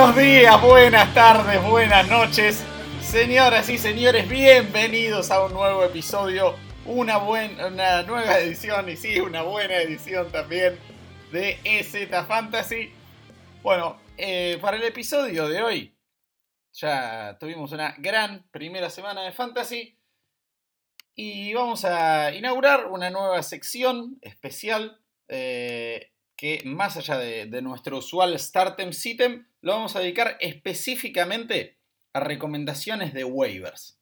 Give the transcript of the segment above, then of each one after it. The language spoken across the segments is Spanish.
Buenos días, buenas tardes, buenas noches. Señoras y señores, bienvenidos a un nuevo episodio, una, buena, nueva edición y sí, una buena edición también de EZ Fantasy. Bueno, eh, para el episodio de hoy ya tuvimos una gran primera semana de Fantasy y vamos a inaugurar una nueva sección especial eh, que más allá de, nuestro usual Startem Sitem, lo vamos a dedicar específicamente a recomendaciones de waivers.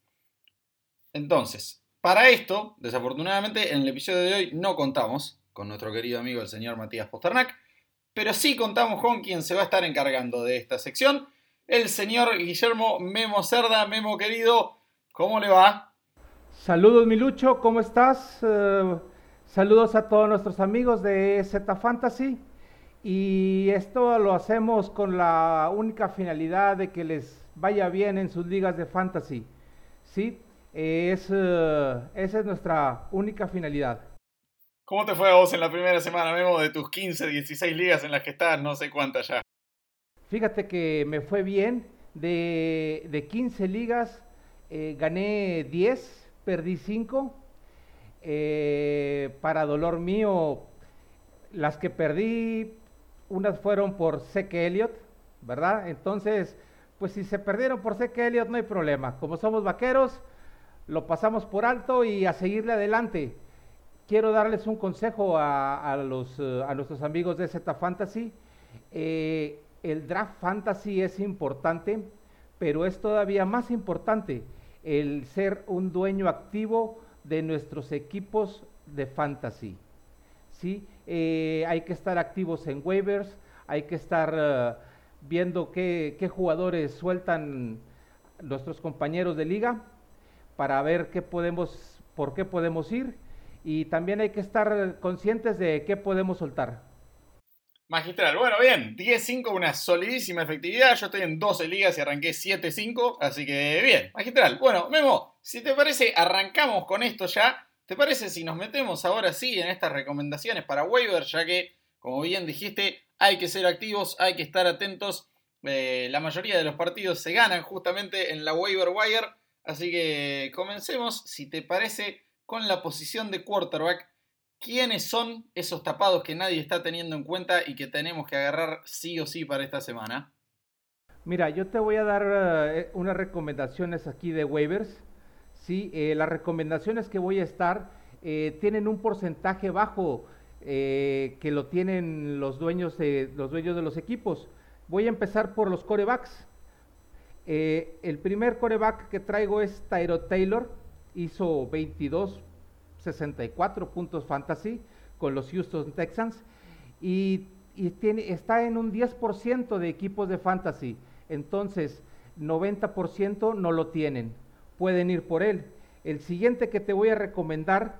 Entonces, para esto, desafortunadamente, en el episodio de hoy no contamos con nuestro querido amigo el señor Matías Posternak, pero sí contamos con quien se va a estar encargando de esta sección, el señor Guillermo Memo Cerda. Memo querido, ¿cómo le va? Saludos Milucho, ¿cómo estás? Eh, Saludos a todos nuestros amigos de Z Fantasy y esto lo hacemos con la única finalidad de que les vaya bien en sus ligas de fantasy. ¿Sí? Es, eh, esa es nuestra única finalidad. ¿Cómo te fue a vos en la primera semana, Memo, de tus 15, 16 ligas en las que estás? No sé cuántas ya. Fíjate que me fue bien. De, de 15 ligas eh, gané 10, perdí 5 eh, para dolor mío, las que perdí, unas fueron por Zeke Elliott, ¿verdad? Entonces, pues si se perdieron por Zeke Elliott no hay problema. Como somos vaqueros, lo pasamos por alto y a seguirle adelante. Quiero darles un consejo a, los, eh, a nuestros amigos de Z Fantasy. Eh, el draft fantasy es importante, pero es todavía más importante el ser un dueño activo de nuestros equipos de fantasy. ¿sí? Eh, hay que estar activos en waivers, hay que estar eh, viendo qué, jugadores sueltan nuestros compañeros de liga para ver qué podemos, por qué podemos ir y también hay que estar conscientes de qué podemos soltar. Magistral, bueno, bien, 10-5, una solidísima efectividad. Yo estoy en 12 ligas y arranqué 7-5, así que bien, magistral. Bueno, Memo, si te parece, arrancamos con esto ya. ¿Te parece si nos metemos ahora sí en estas recomendaciones para waiver? Ya que, como bien dijiste, hay que ser activos, hay que estar atentos. Eh, la mayoría de los partidos se ganan justamente en la waiver wire. Así que comencemos, si te parece, con la posición de quarterback. ¿Quiénes son esos tapados que nadie está teniendo en cuenta y que tenemos que agarrar sí o sí para esta semana? Mira, yo te voy a dar eh, unas recomendaciones aquí de waivers ¿sí? Eh, las recomendaciones que voy a estar eh, tienen un porcentaje bajo eh, que lo tienen los dueños, de, los dueños de los equipos. Voy a empezar por los corebacks. el primer coreback que traigo es Tyro Taylor, hizo 22, 64 puntos fantasy con los Houston Texans y, está en un 10% de equipos de fantasy. Entonces, 90% no lo tienen pueden ir por él. El siguiente que te voy a recomendar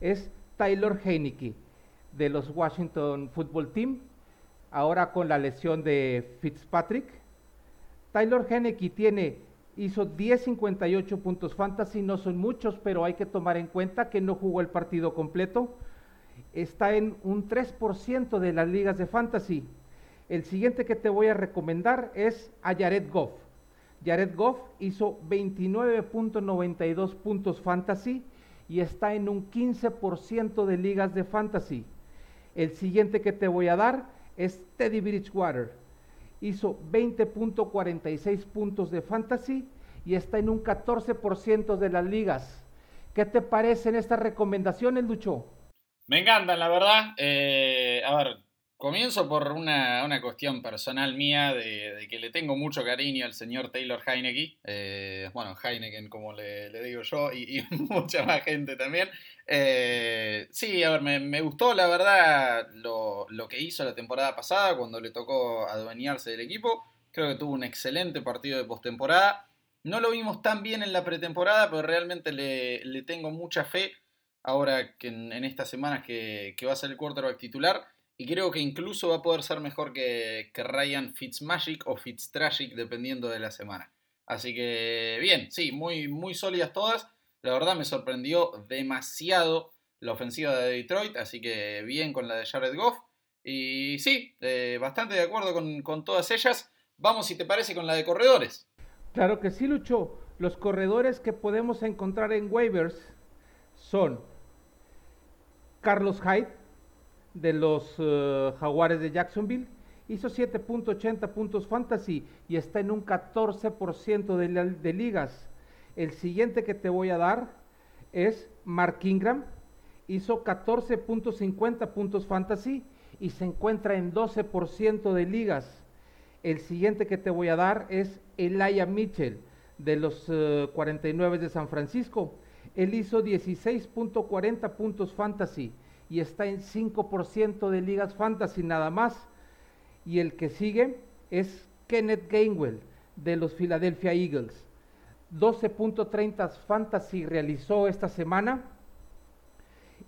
es Taylor Heineke de los Washington Football Team, ahora con la lesión de Fitzpatrick. Taylor Heineke tiene, hizo 10.58 puntos fantasy, no son muchos, pero hay que tomar en cuenta que no jugó el partido completo. Está en un 3% de las ligas de fantasy. El siguiente que te voy a recomendar es a Jared Goff. Jared Goff hizo 29.92 puntos fantasy y está en un 15% de ligas de fantasy. El siguiente que te voy a dar es Teddy Bridgewater. Hizo 20.46 puntos de fantasy y está en un 14% de las ligas. ¿Qué te parecen estas recomendaciones, Lucho? Me encantan, la verdad. Eh, a ver, Comienzo por una, cuestión personal mía de, que le tengo mucho cariño al señor Taylor Heineke, eh, bueno, Heineken como le, digo yo, y, mucha más gente también. Eh, sí, a ver, me, gustó la verdad lo, que hizo la temporada pasada cuando le tocó adueñarse del equipo. Creo que tuvo un excelente partido de postemporada. No lo vimos tan bien en la pretemporada, pero realmente le, tengo mucha fe ahora que en, estas semanas que, que va a ser el quarterback titular y creo que incluso va a poder ser mejor que, que Ryan Fitzmagic o Fitztragic, dependiendo de la semana. Así que bien, sí, muy, muy sólidas todas. La verdad me sorprendió demasiado la ofensiva de Detroit, así que bien con la de Jared Goff. Y sí, eh, bastante de acuerdo con, todas ellas. vamos si te parece con la de corredores. Claro que sí, Lucho. Los corredores que podemos encontrar en waivers son Carlos Hyde de los eh, Jaguares de Jacksonville. Hizo 7.80 puntos fantasy y está en un 14% de, de ligas. El siguiente que te voy a dar es Mark Ingram. Hizo 14.50 puntos fantasy y se encuentra en 12% de ligas. El siguiente que te voy a dar es Elijah Mitchell de los 49 eh, de San Francisco. Él hizo 16.40 puntos fantasy y está en 5% de ligas fantasy nada más. Y el que sigue es Kenneth Gainwell de los Philadelphia Eagles. 12.30 fantasy realizó esta semana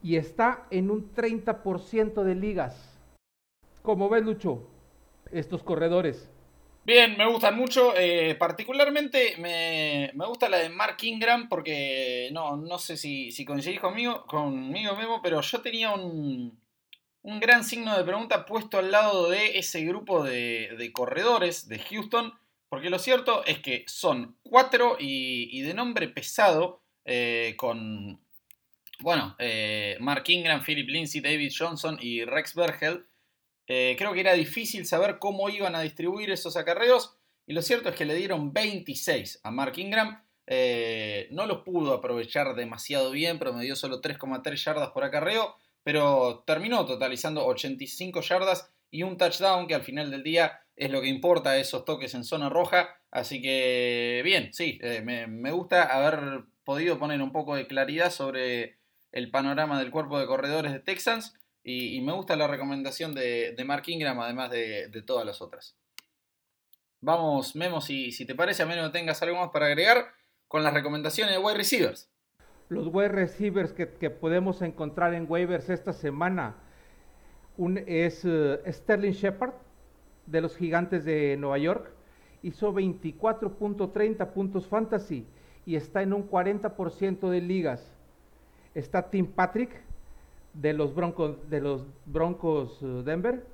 y está en un 30% de ligas. Como ves, Lucho, estos corredores? Bien, me gustan mucho. Eh, particularmente me, gusta la de Mark Ingram porque no, no sé si, si coincidís conmigo, conmigo mismo, pero yo tenía un, un gran signo de pregunta puesto al lado de ese grupo de, corredores de Houston, porque lo cierto es que son cuatro y, de nombre pesado, eh, con, bueno, eh, Mark Ingram, Philip Lindsay, David Johnson y Rex Bergel. Eh, creo que era difícil saber cómo iban a distribuir esos acarreos. Y lo cierto es que le dieron 26 a Mark Ingram. Eh, no los pudo aprovechar demasiado bien, pero me dio solo 3,3 yardas por acarreo. Pero terminó totalizando 85 yardas y un touchdown, que al final del día es lo que importa, esos toques en zona roja. Así que, bien, sí, eh, me gusta haber podido poner un poco de claridad sobre el panorama del cuerpo de corredores de Texans. Y, me gusta la recomendación de, Mark Ingram, además de, todas las otras. Vamos, Memo, si, te parece, a menos no tengas algo más para agregar, con las recomendaciones de wide receivers. Los wide receivers que, podemos encontrar en waivers esta semana es eh, Sterling Shepard de los Gigantes de Nueva York. Hizo 24.30 puntos fantasy y está en un 40% de ligas. Está Tim Patrick de los Broncos, de los Broncos eh, Denver.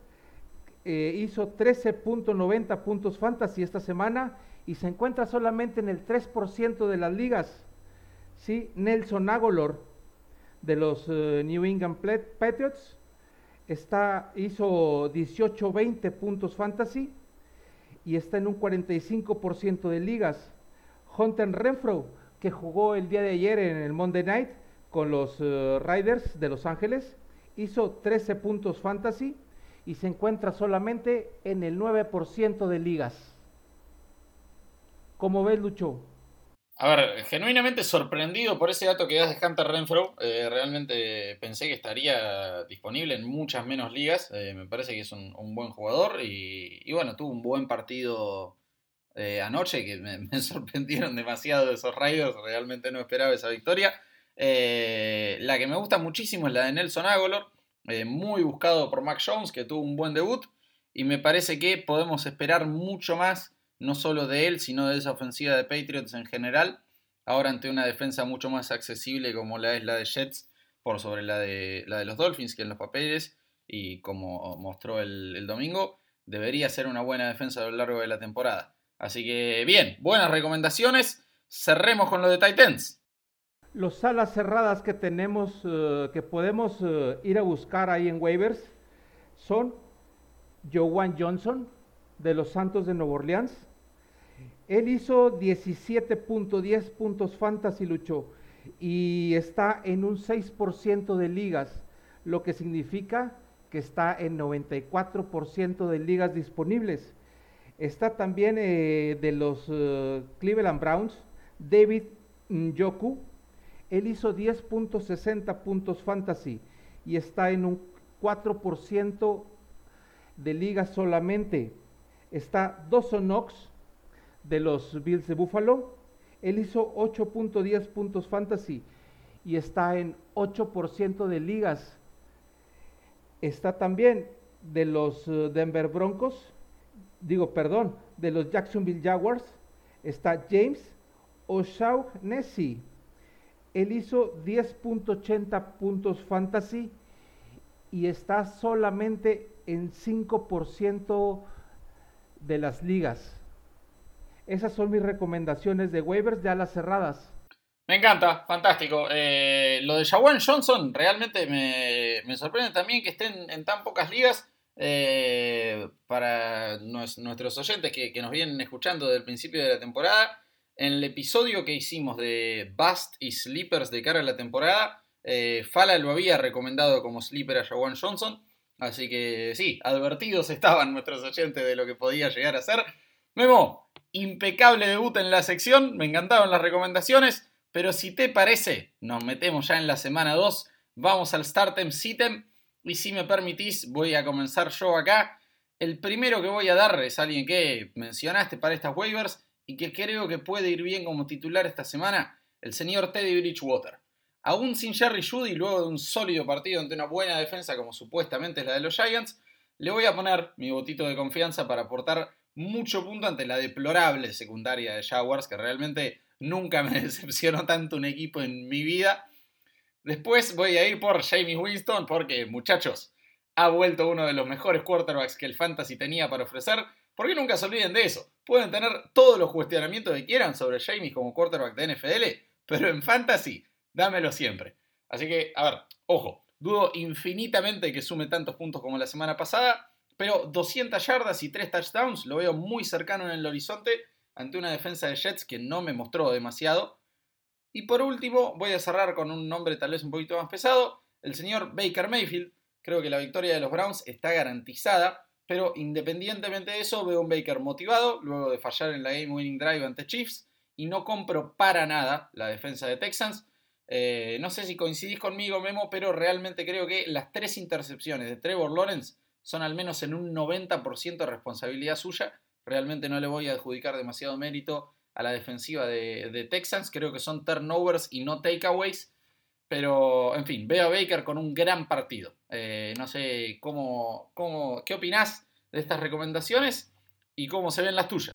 Eh, hizo 13.90 puntos fantasy esta semana y se encuentra solamente en el 3% de las ligas. ¿Sí? Nelson Agolor de los eh, New England Patriots está, hizo 18-20 puntos fantasy y está en un 45% de ligas. Hunter Renfro, que jugó el día de ayer en el Monday Night, con los eh, Riders de Los Ángeles, hizo 13 puntos fantasy y se encuentra solamente en el 9% de ligas. ¿Cómo ves, Lucho? A ver, genuinamente sorprendido por ese dato que das de Hunter Renfro. Eh, realmente pensé que estaría disponible en muchas menos ligas. Eh, me parece que es un, buen jugador y, bueno, tuvo un buen partido anoche que me, me, sorprendieron demasiado esos Riders. Realmente no esperaba esa victoria. Eh, la que me gusta muchísimo es la de Nelson Agolor, eh, muy buscado por Mac Jones, que tuvo un buen debut. Y me parece que podemos esperar mucho más, no solo de él, sino de esa ofensiva de Patriots en general. Ahora ante una defensa mucho más accesible como la es la de Jets, por sobre la de, la de los Dolphins, que en los papeles, y como mostró el, el domingo, debería ser una buena defensa a lo largo de la temporada. Así que bien, buenas recomendaciones. Cerremos con lo de Titans. Los salas cerradas que tenemos, eh, que podemos eh, ir a buscar ahí en waivers, son Joan Johnson de los Santos de Nueva Orleans. Él hizo 17.10 puntos fantasy luchó y está en un 6% de ligas, lo que significa que está en 94% de ligas disponibles. Está también eh, de los Cleveland Browns, David Njoku, él hizo 10.60 puntos fantasy y está en un 4% de liga solamente. Está Dawson Knox de los Bills de Buffalo. Él hizo 8.10 puntos fantasy y está en 8% de ligas. Está también de los eh, Denver Broncos, digo, perdón, de los Jacksonville Jaguars. Está James O'Shaughnessy él hizo 10.80 puntos fantasy y está solamente en 5% de las ligas. Esas son mis recomendaciones de waivers de alas cerradas. Me encanta, fantástico. Eh, lo de Jawan Johnson realmente me, sorprende también que estén en tan pocas ligas. Eh, para nuestros oyentes que, nos vienen escuchando desde el principio de la temporada, en el episodio que hicimos de Bust y Sleepers de cara a la temporada, eh, Fala lo había recomendado como sleeper a Jawan Johnson. Así que sí, advertidos estaban nuestros oyentes de lo que podía llegar a ser. Memo, impecable debut en la sección, me encantaron las recomendaciones. Pero si te parece, nos metemos ya en la semana 2, vamos al Startem Sitem y si me permitís voy a comenzar yo acá. El primero que voy a dar es alguien que mencionaste para estas waivers y que creo que puede ir bien como titular esta semana, el señor Teddy Bridgewater. Aún sin Jerry Judy, luego de un sólido partido ante una buena defensa como supuestamente es la de los Giants, le voy a poner mi botito de confianza para aportar mucho punto ante la deplorable secundaria de Jaguars, que realmente Nunca me decepcionó tanto un equipo en mi vida. Después voy a ir por Jamie Winston porque, muchachos, ha vuelto uno de los mejores quarterbacks que el Fantasy tenía para ofrecer. Porque nunca se olviden de eso. Pueden tener todos los cuestionamientos que quieran sobre Jamie como quarterback de NFL, pero en Fantasy, dámelo siempre. Así que, a ver, ojo, dudo infinitamente que sume tantos puntos como la semana pasada, pero 200 yardas y 3 touchdowns lo veo muy cercano en el horizonte ante una defensa de Jets que no me mostró demasiado. Y por último, voy a cerrar con un nombre tal vez un poquito más pesado, el señor Baker Mayfield. Creo que la victoria de los Browns está garantizada, pero independientemente de eso, veo un Baker motivado luego de fallar en la Game Winning Drive ante Chiefs y no compro para nada la defensa de Texans. Eh, no sé si coincidís conmigo, Memo, pero realmente creo que las tres intercepciones de Trevor Lawrence son al menos en un 90% de responsabilidad suya Realmente no le voy a adjudicar demasiado mérito a la defensiva de, Texans. Creo que son turnovers y no takeaways. Pero, en fin, veo a Baker con un gran partido. Eh, no sé cómo, cómo, qué opinás de estas recomendaciones y cómo se ven las tuyas.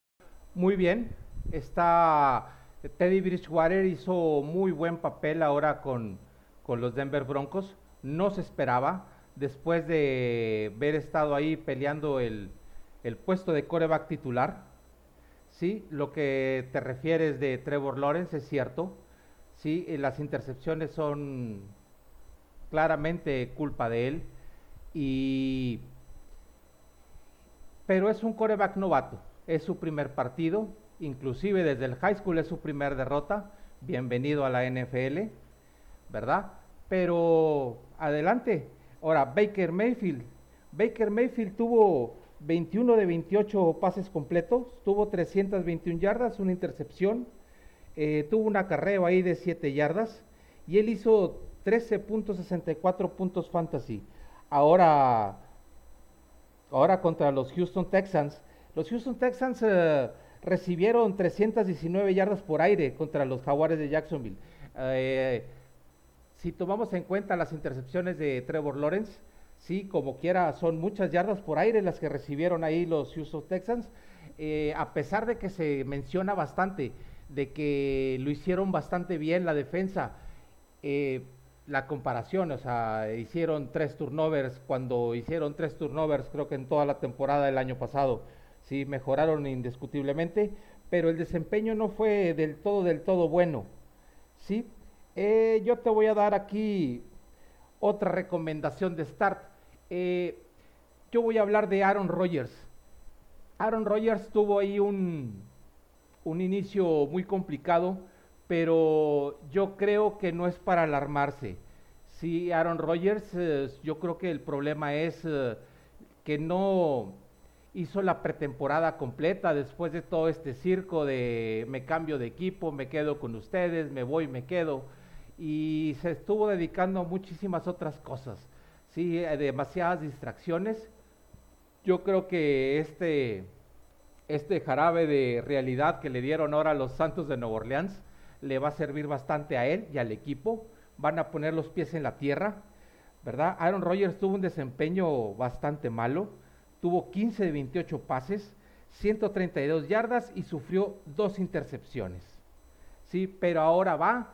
Muy bien. Está Teddy Bridgewater hizo muy buen papel ahora con, con los Denver Broncos. No se esperaba. Después de haber estado ahí peleando el, el puesto de coreback titular. Sí, lo que te refieres de Trevor Lawrence es cierto. Sí, eh, las intercepciones son claramente culpa de él. Y pero es un coreback novato, es su primer partido, inclusive desde el high school es su primer derrota. Bienvenido a la NFL, ¿verdad? Pero adelante. Ahora, Baker Mayfield. Baker Mayfield tuvo 21 de 28 pases completos, tuvo 321 yardas, una intercepción, eh, tuvo un acarreo ahí de 7 yardas y él hizo 13.64 puntos fantasy. Ahora, ahora contra los Houston Texans, los Houston Texans eh, recibieron 319 yardas por aire contra los Jaguares de Jacksonville. Eh, si tomamos en cuenta las intercepciones de Trevor Lawrence, sí, como quiera, son muchas yardas por aire las que recibieron ahí los Houston Texans, eh, a pesar de que se menciona bastante, de que lo hicieron bastante bien la defensa, eh, la comparación, o sea, hicieron tres turnovers, cuando hicieron tres turnovers, creo que en toda la temporada del año pasado, sí, mejoraron indiscutiblemente, pero el desempeño no fue del todo, del todo bueno, sí. Eh, yo te voy a dar aquí otra recomendación de start. Eh, yo voy a hablar de Aaron Rodgers. Aaron Rodgers tuvo ahí un, un inicio muy complicado, pero yo creo que no es para alarmarse. Sí, Aaron Rodgers, eh, yo creo que el problema es eh, que no hizo la pretemporada completa después de todo este circo de me cambio de equipo, me quedo con ustedes, me voy, me quedo y se estuvo dedicando a muchísimas otras cosas. Sí, demasiadas distracciones. Yo creo que este, este jarabe de realidad que le dieron ahora a los Santos de Nueva Orleans le va a servir bastante a él y al equipo. Van a poner los pies en la tierra, ¿verdad? Aaron Rodgers tuvo un desempeño bastante malo. Tuvo 15 de 28 pases, 132 yardas y sufrió dos intercepciones. Sí, pero ahora va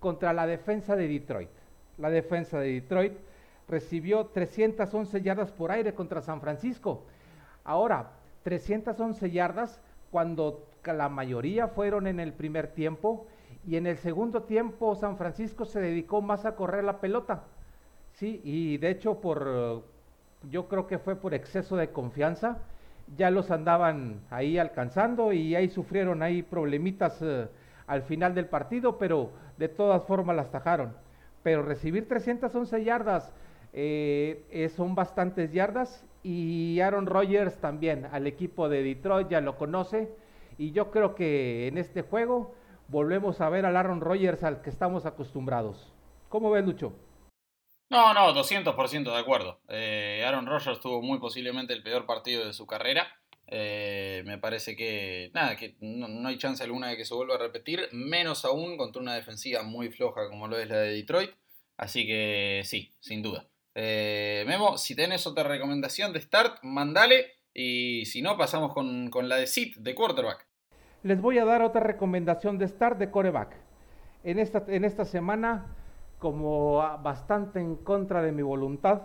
contra la defensa de Detroit. La defensa de Detroit recibió 311 yardas por aire contra San Francisco. Ahora, 311 yardas cuando la mayoría fueron en el primer tiempo y en el segundo tiempo San Francisco se dedicó más a correr la pelota. Sí, y de hecho por yo creo que fue por exceso de confianza, ya los andaban ahí alcanzando y ahí sufrieron ahí problemitas eh, al final del partido, pero de todas formas las tajaron. Pero recibir 311 yardas eh, son bastantes yardas y Aaron Rodgers también al equipo de Detroit ya lo conoce y yo creo que en este juego volvemos a ver al Aaron Rodgers al que estamos acostumbrados. ¿Cómo ves, Lucho? No, no, 200% de acuerdo. Eh, Aaron Rodgers tuvo muy posiblemente el peor partido de su carrera. Eh, me parece que, nada, que no, hay chance alguna de que se vuelva a repetir, menos aún contra una defensiva muy floja como lo es la de Detroit. Así que sí, sin duda. Eh, Memo, si tenés otra recomendación de start, mandale. Y si no, pasamos con, con la de sit, de quarterback. Les voy a dar otra recomendación de start de quarterback. En esta, en esta semana como bastante en contra de mi voluntad,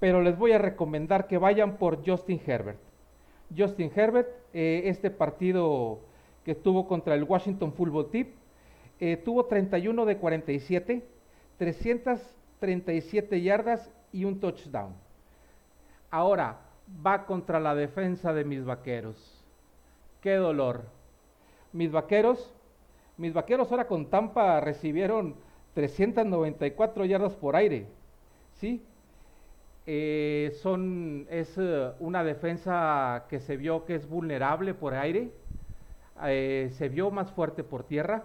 pero les voy a recomendar que vayan por Justin Herbert. Justin Herbert, eh, este partido que tuvo contra el Washington Football Team, eh, tuvo 31 de 47, 337 yardas y un touchdown. Ahora va contra la defensa de mis vaqueros. Qué dolor. Mis vaqueros, mis vaqueros ahora con Tampa recibieron 394 yardas por aire, ¿sí? Eh, son, es eh, una defensa que se vio que es vulnerable por aire, eh, se vio más fuerte por tierra,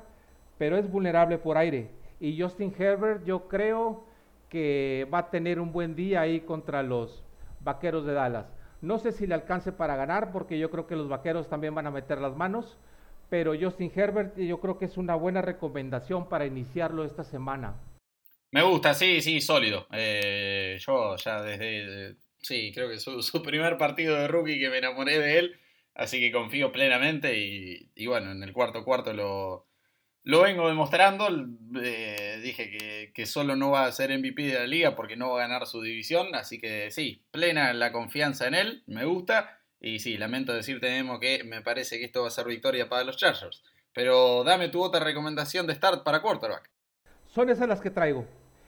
pero es vulnerable por aire. Y Justin Herbert yo creo que va a tener un buen día ahí contra los Vaqueros de Dallas. No sé si le alcance para ganar, porque yo creo que los Vaqueros también van a meter las manos, pero Justin Herbert yo creo que es una buena recomendación para iniciarlo esta semana. Me gusta, sí, sí, sólido. Eh, yo ya desde, sí, creo que su, su primer partido de rookie que me enamoré de él, así que confío plenamente y, bueno, en el cuarto cuarto lo, lo vengo demostrando. Eh, dije que, solo no va a ser MVP de la liga porque no va a ganar su división, así que sí, plena la confianza en él, me gusta. Y sí, lamento decirte, Nemo, que me parece que esto va a ser victoria para los Chargers. Pero dame tu otra recomendación de start para quarterback. Son esas las que traigo.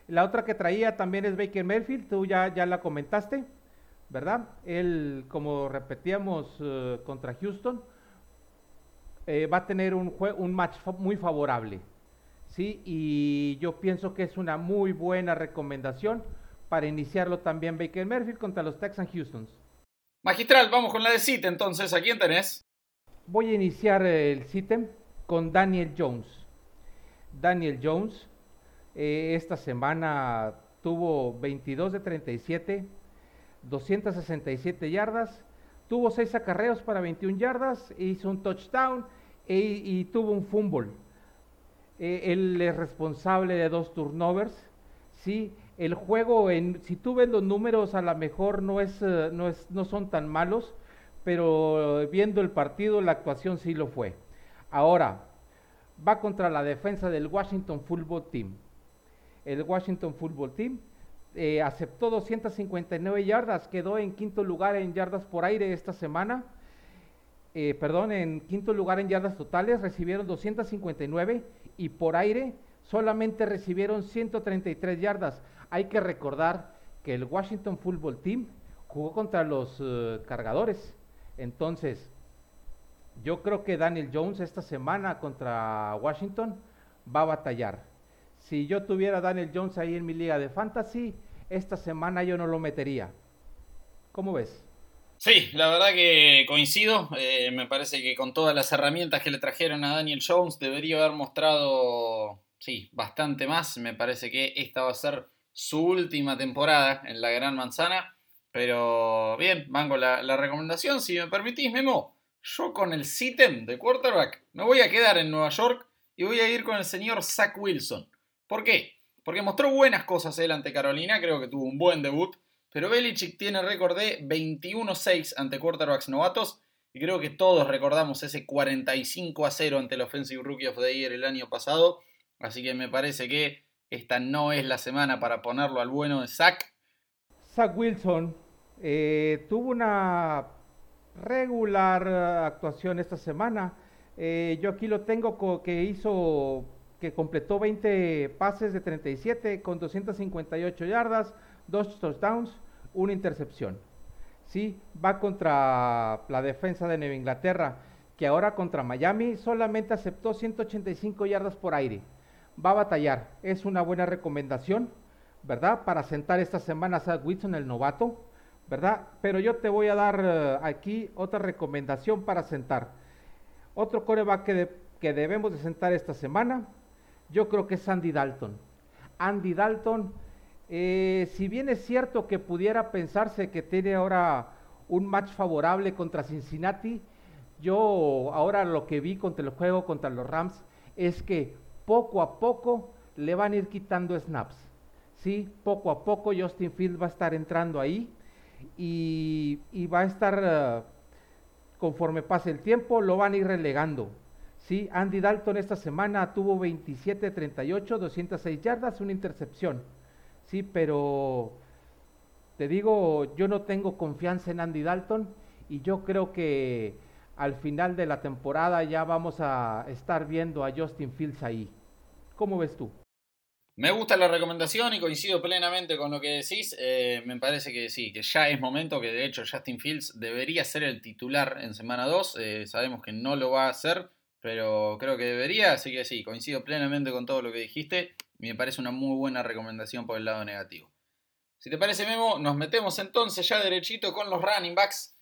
La otra que traía también es Baker Mayfield, tú ya, ya la comentaste, ¿verdad? Él, como repetíamos eh, contra Houston, eh, va a tener un, un match muy favorable. ¿sí? Y yo pienso que es una muy buena recomendación para iniciarlo también Baker Mayfield contra los Texans Houston. Magistral, vamos con la de CIT entonces. ¿A quién tenés? Voy a iniciar el CITEM con Daniel Jones. Daniel Jones eh, esta semana tuvo 22 de 37, 267 yardas, tuvo 6 acarreos para 21 yardas, hizo un touchdown e, y tuvo un fumble. Eh, él es responsable de dos turnovers, ¿sí? el juego, si tú ves los números, a lo mejor no, es, eh, no, es, no son tan malos, pero viendo el partido, la actuación sí lo fue. Ahora, va contra la defensa del Washington Football Team. El Washington Football Team eh, aceptó 259 yardas, quedó en quinto lugar en yardas por aire esta semana. Eh, perdón, en quinto lugar en yardas totales, recibieron 259 y por aire solamente recibieron 133 yardas. Hay que recordar que el Washington Football Team jugó contra los eh, cargadores. Entonces, yo creo que Daniel Jones esta semana contra Washington va a batallar. Si yo tuviera Daniel Jones ahí en mi liga de fantasy, esta semana yo no lo metería. ¿Cómo ves? Sí, la verdad que coincido. Eh, me parece que con todas las herramientas que le trajeron a Daniel Jones debería haber mostrado, sí, bastante más. Me parece que esta va a ser su última temporada en la Gran Manzana. Pero bien, mango la, la recomendación. Si me permitís, Memo, yo con el SITEM de quarterback me voy a quedar en Nueva York y voy a ir con el señor Zach Wilson. ¿Por qué? Porque mostró buenas cosas él ante Carolina, creo que tuvo un buen debut. Pero Belichick tiene récord de 21-6 ante quarterbacks novatos. Y creo que todos recordamos ese 45 a 0 ante el Offensive Rookie of the Year el año pasado. Así que me parece que esta no es la semana para ponerlo al bueno de Zach. Zach Wilson eh, tuvo una regular actuación esta semana. Eh, yo aquí lo tengo que hizo, que completó 20 pases de 37 con 258 yardas, dos touchdowns, una intercepción. Sí, va contra la defensa de Nueva Inglaterra, que ahora contra Miami solamente aceptó 185 yardas por aire. Va a batallar, es una buena recomendación, ¿verdad? Para sentar esta semana a Wilson, el novato ¿verdad? Pero yo te voy a dar eh, aquí otra recomendación para sentar. Otro coreback que, que debemos de sentar esta semana, yo creo que es Andy Dalton. Andy Dalton, eh, si bien es cierto que pudiera pensarse que tiene ahora un match favorable contra Cincinnati, yo ahora lo que vi contra el juego contra los Rams es que poco a poco le van a ir quitando snaps. Sí, poco a poco Justin Field va a estar entrando ahí y, va a estar, eh, conforme pase el tiempo, lo van a ir relegando. ¿Sí? Andy Dalton esta semana tuvo 27-38, 206 yardas, una intercepción. Sí, pero te digo, yo no tengo confianza en Andy Dalton y yo creo que al final de la temporada ya vamos a estar viendo a Justin Fields ahí. ¿Cómo ves tú? Me gusta la recomendación y coincido plenamente con lo que decís. Eh, me parece que sí, que ya es momento que de hecho Justin Fields debería ser el titular en semana 2. Eh, sabemos que no lo va a hacer, pero creo que debería. Así que sí, coincido plenamente con todo lo que dijiste. Me parece una muy buena recomendación por el lado negativo. Si te parece, Memo, nos metemos entonces ya derechito con los running backs.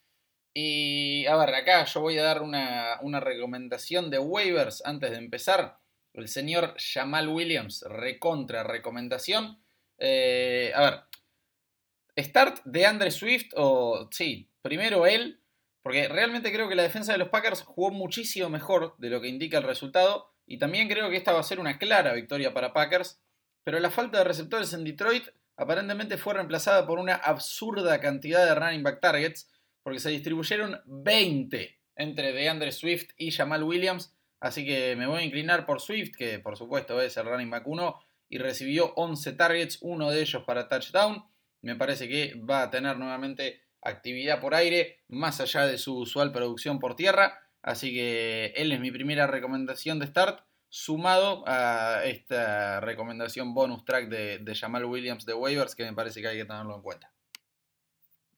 Y a ver, acá yo voy a dar una, una recomendación de waivers antes de empezar el señor Jamal Williams, recontra recomendación. Eh, a ver, start de Andre Swift o sí, primero él, porque realmente creo que la defensa de los Packers jugó muchísimo mejor de lo que indica el resultado y también creo que esta va a ser una clara victoria para Packers, pero la falta de receptores en Detroit aparentemente fue reemplazada por una absurda cantidad de running back targets, porque se distribuyeron 20 entre DeAndre Swift y Jamal Williams, Así que me voy a inclinar por Swift, que por supuesto es el running back 1 y recibió 11 targets, uno de ellos para touchdown. Me parece que va a tener nuevamente actividad por aire, más allá de su usual producción por tierra. Así que él es mi primera recomendación de start, sumado a esta recomendación bonus track de, Jamal Williams de waivers, que me parece que hay que tenerlo en cuenta.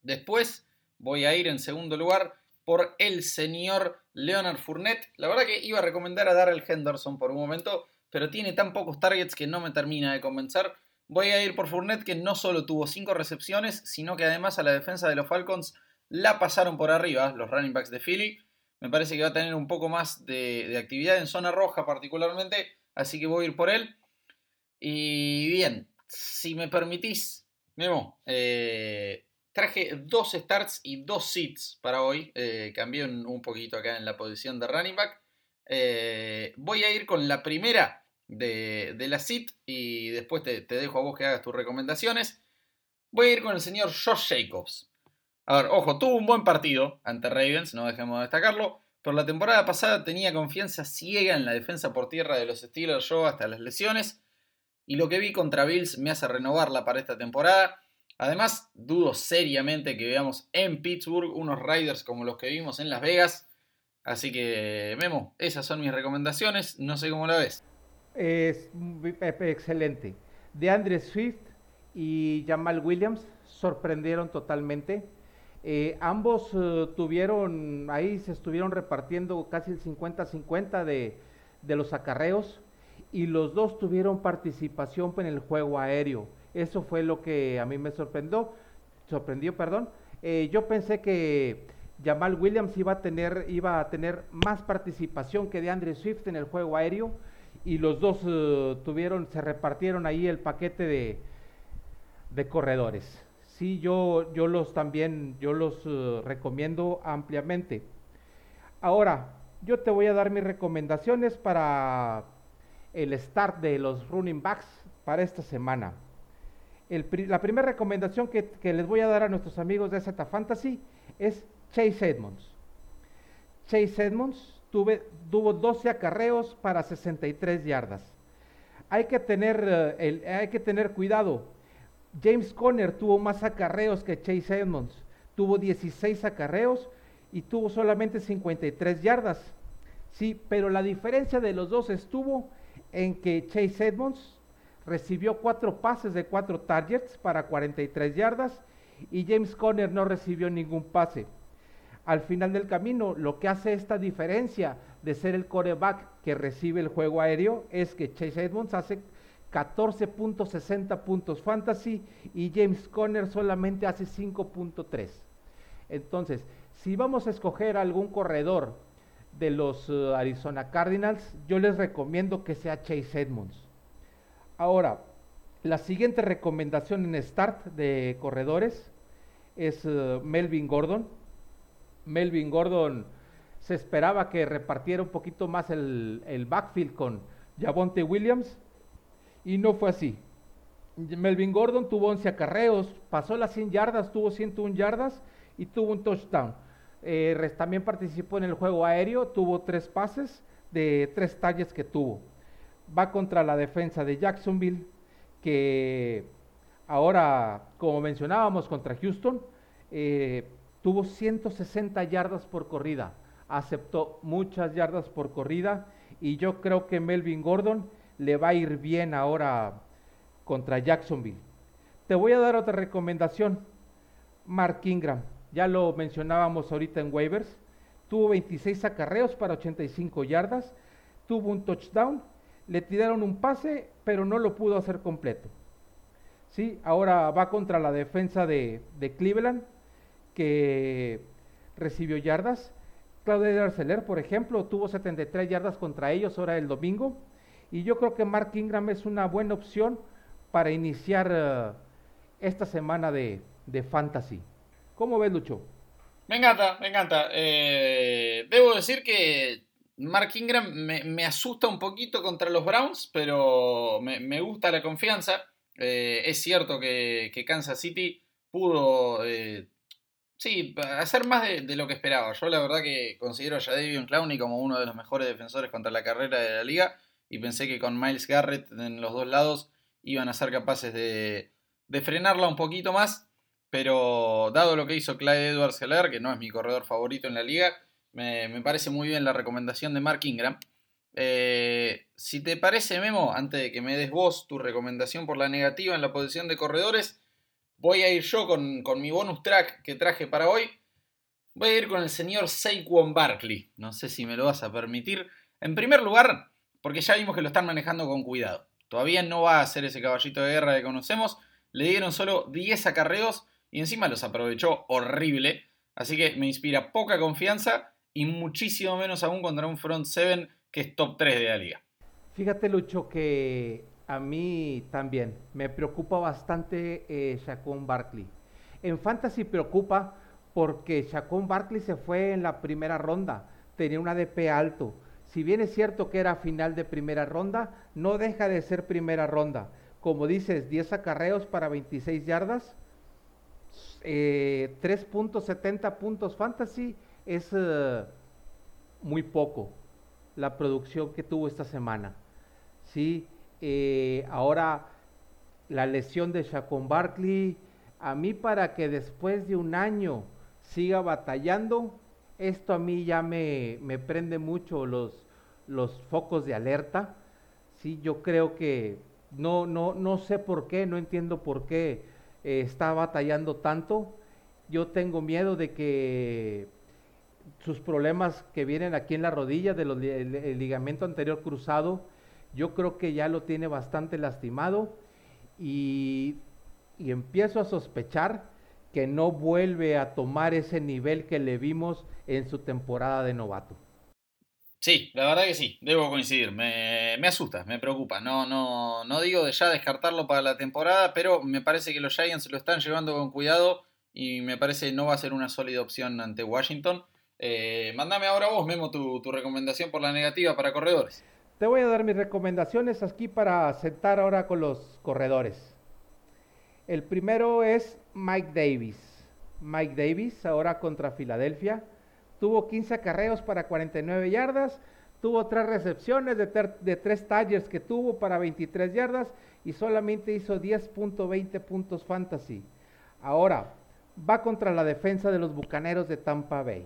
Después voy a ir en segundo lugar por el señor Leonard Fournette. La verdad que iba a recomendar a Darrell Henderson por un momento, pero tiene tan pocos targets que no me termina de convencer. Voy a ir por Fournette que no solo tuvo 5 recepciones, sino que además a la defensa de los Falcons la pasaron por arriba, los running backs de Philly. Me parece que va a tener un poco más de, actividad en zona roja particularmente, así que voy a ir por él. Y bien, si me permitís, Memo, eh, Traje dos starts y dos sits para hoy. Eh, cambié un, poquito acá en la posición de running back. Eh, voy a ir con la primera de, la sit y después te, dejo a vos que hagas tus recomendaciones. Voy a ir con el señor Josh Jacobs. A ver, ojo, tuvo un buen partido ante Ravens, no dejemos de destacarlo. Pero la temporada pasada tenía confianza ciega en la defensa por tierra de los Steelers yo hasta las lesiones. Y lo que vi contra Bills me hace renovarla para esta temporada. Además, dudo seriamente que veamos en Pittsburgh unos Riders como los que vimos en Las Vegas. Así que, Memo, esas son mis recomendaciones. No sé cómo la ves. Es excelente. De Andre Swift y Jamal Williams sorprendieron totalmente. Eh, ambos eh, tuvieron, ahí se estuvieron repartiendo casi el 50-50 de, los acarreos y los dos tuvieron participación en el juego aéreo. Eso fue lo que a mí me sorprendió. Sorprendió, perdón. Eh, yo pensé que Jamal Williams iba a tener, iba a tener más participación que de Andre Swift en el juego aéreo y los dos eh, tuvieron, se repartieron ahí el paquete de, de corredores. Sí, yo, yo los también, yo los eh, recomiendo ampliamente. Ahora, yo te voy a dar mis recomendaciones para el start de los running backs para esta semana la primera recomendación que, les voy a dar a nuestros amigos de Z Fantasy es Chase Edmonds. Chase Edmonds tuvo 12 acarreos para 63 yardas. Hay que tener, eh, hay que tener cuidado. James Conner tuvo más acarreos que Chase Edmonds. Tuvo 16 acarreos y tuvo solamente 53 yardas. Sí, pero la diferencia de los dos estuvo en que Chase Edmonds recibió cuatro pases de cuatro targets para 43 yardas y James Conner no recibió ningún pase. Al final del camino, lo que hace esta diferencia de ser el coreback que recibe el juego aéreo es que Chase Edmonds hace 14.60 puntos fantasy y James Conner solamente hace 5.3. Entonces, si vamos a escoger algún corredor de los uh, Arizona Cardinals, yo les recomiendo que sea Chase Edmonds. Ahora, la siguiente recomendación en start de corredores es uh, Melvin Gordon. Melvin Gordon se esperaba que repartiera un poquito más el, el backfield con Javonte Williams y no fue así. Melvin Gordon tuvo 11 acarreos, pasó las 100 yardas, tuvo 101 yardas y tuvo un touchdown. Eh, también participó en el juego aéreo, tuvo tres pases de tres talles que tuvo. Va contra la defensa de Jacksonville, que ahora, como mencionábamos, contra Houston, eh, tuvo 160 yardas por corrida, aceptó muchas yardas por corrida y yo creo que Melvin Gordon le va a ir bien ahora contra Jacksonville. Te voy a dar otra recomendación, Mark Ingram ya lo mencionábamos ahorita en waivers, tuvo 26 acarreos para 85 yardas, tuvo un touchdown, le tiraron un pase, pero no lo pudo hacer completo. ¿Sí? Ahora va contra la defensa de, Cleveland, que recibió yardas. Claudia Arceler, por ejemplo, tuvo 73 yardas contra ellos ahora el domingo. Y yo creo que Mark Ingram es una buena opción para iniciar eh, esta semana de fantasy. ¿Cómo ves, Lucho? Me encanta, me encanta. Eh, debo decir que Mark Ingram me, asusta un poquito contra los Browns, pero me, gusta la confianza. Eh, es cierto que, Kansas City pudo, sí, hacer más de, lo que esperaba. Yo la verdad que considero a Jadavion Clowney como uno de los mejores defensores contra la carrera de la liga y pensé que con Miles Garrett en los dos lados iban a ser capaces de, frenarla un poquito más. Pero dado lo que hizo Clyde Edwards Heller, que no es mi corredor favorito en la liga, me, parece muy bien la recomendación de Mark Ingram. Eh, si te parece, Memo, antes de que me des vos tu recomendación por la negativa en la posición de corredores, voy a ir yo con, mi bonus track que traje para hoy. Voy a ir con el señor Saquon Barkley. No sé si me lo vas a permitir. En primer lugar, porque ya vimos que lo están manejando con cuidado. Todavía no va a ser ese caballito de guerra que conocemos. Le dieron solo 10 acarreos y encima los aprovechó horrible. Así que me inspira poca confianza y muchísimo menos aún contra un front 7 que es top 3 de la liga. Fíjate, Lucho, que a mí también me preocupa bastante eh, Barkley. En Fantasy preocupa porque Shaquon Barkley se fue en la primera ronda, tenía un ADP alto. Si bien es cierto que era final de primera ronda, no deja de ser primera ronda. Como dices, 10 acarreos para 26 yardas, 3.70 eh, puntos fantasy es eh, muy poco la producción que tuvo esta semana. ¿sí? Eh, ahora la lesión de Chacon Barkley, a mí para que después de un año siga batallando, esto a mí ya me, me prende mucho los, los focos de alerta. ¿sí? Yo creo que no, no, no sé por qué, no entiendo por qué eh, está batallando tanto. Yo tengo miedo de que sus problemas que vienen aquí en la rodilla, del ligamento anterior cruzado, yo creo que ya lo tiene bastante lastimado y, y empiezo a sospechar que no vuelve a tomar ese nivel que le vimos en su temporada de novato. Sí, la verdad que sí, debo coincidir. Me, asusta, me preocupa. No, no, no digo de ya descartarlo para la temporada, pero me parece que los Giants lo están llevando con cuidado y me parece que no va a ser una sólida opción ante Washington. Eh, mándame ahora vos, Memo, tu, tu, recomendación por la negativa para corredores. Te voy a dar mis recomendaciones aquí para sentar ahora con los corredores. El primero es Mike Davis. Mike Davis, ahora contra Filadelfia tuvo 15 acarreos para 49 yardas, tuvo tres recepciones de, tres talleres que tuvo para 23 yardas y solamente hizo 10.20 puntos fantasy. Ahora, va contra la defensa de los Bucaneros de Tampa Bay.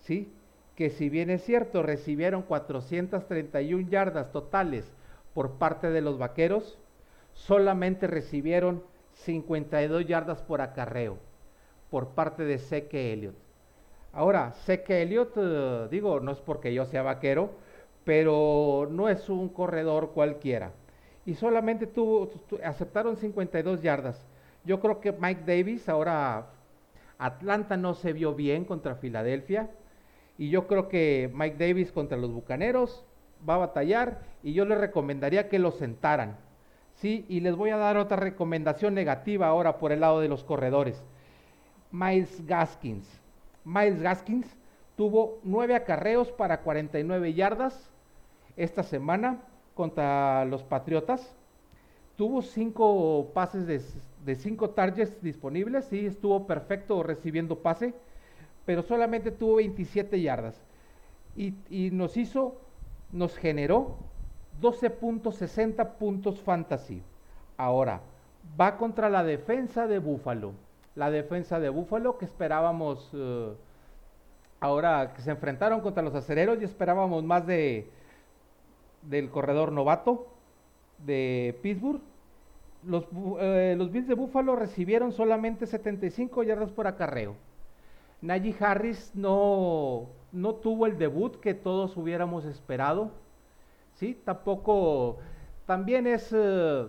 ¿sí? Que si bien es cierto, recibieron 431 yardas totales por parte de los vaqueros, solamente recibieron 52 yardas por acarreo por parte de Seque Elliott. Ahora, Seque Elliott, eh, digo, no es porque yo sea vaquero, pero no es un corredor cualquiera. Y solamente tuvo, aceptaron 52 yardas. Yo creo que Mike Davis, ahora Atlanta no se vio bien contra Filadelfia. Y yo creo que Mike Davis contra los Bucaneros va a batallar y yo le recomendaría que lo sentaran. Sí, y les voy a dar otra recomendación negativa ahora por el lado de los corredores. Miles Gaskins. Miles Gaskins tuvo nueve acarreos para 49 yardas esta semana contra los Patriotas. Tuvo cinco pases de, cinco targets disponibles, sí, estuvo perfecto recibiendo pase, pero solamente tuvo 27 yardas. Y, nos hizo, nos generó 12.60 puntos fantasy. Ahora, va contra la defensa de Búfalo. La defensa de Búfalo que esperábamos, eh, ahora que se enfrentaron contra los acereros y esperábamos más de del corredor novato de Pittsburgh. Los, eh, los Bills de Búfalo recibieron solamente 75 yardas por acarreo. Najee Harris no, no tuvo el debut que todos hubiéramos esperado. ¿sí? Tampoco, también es, eh,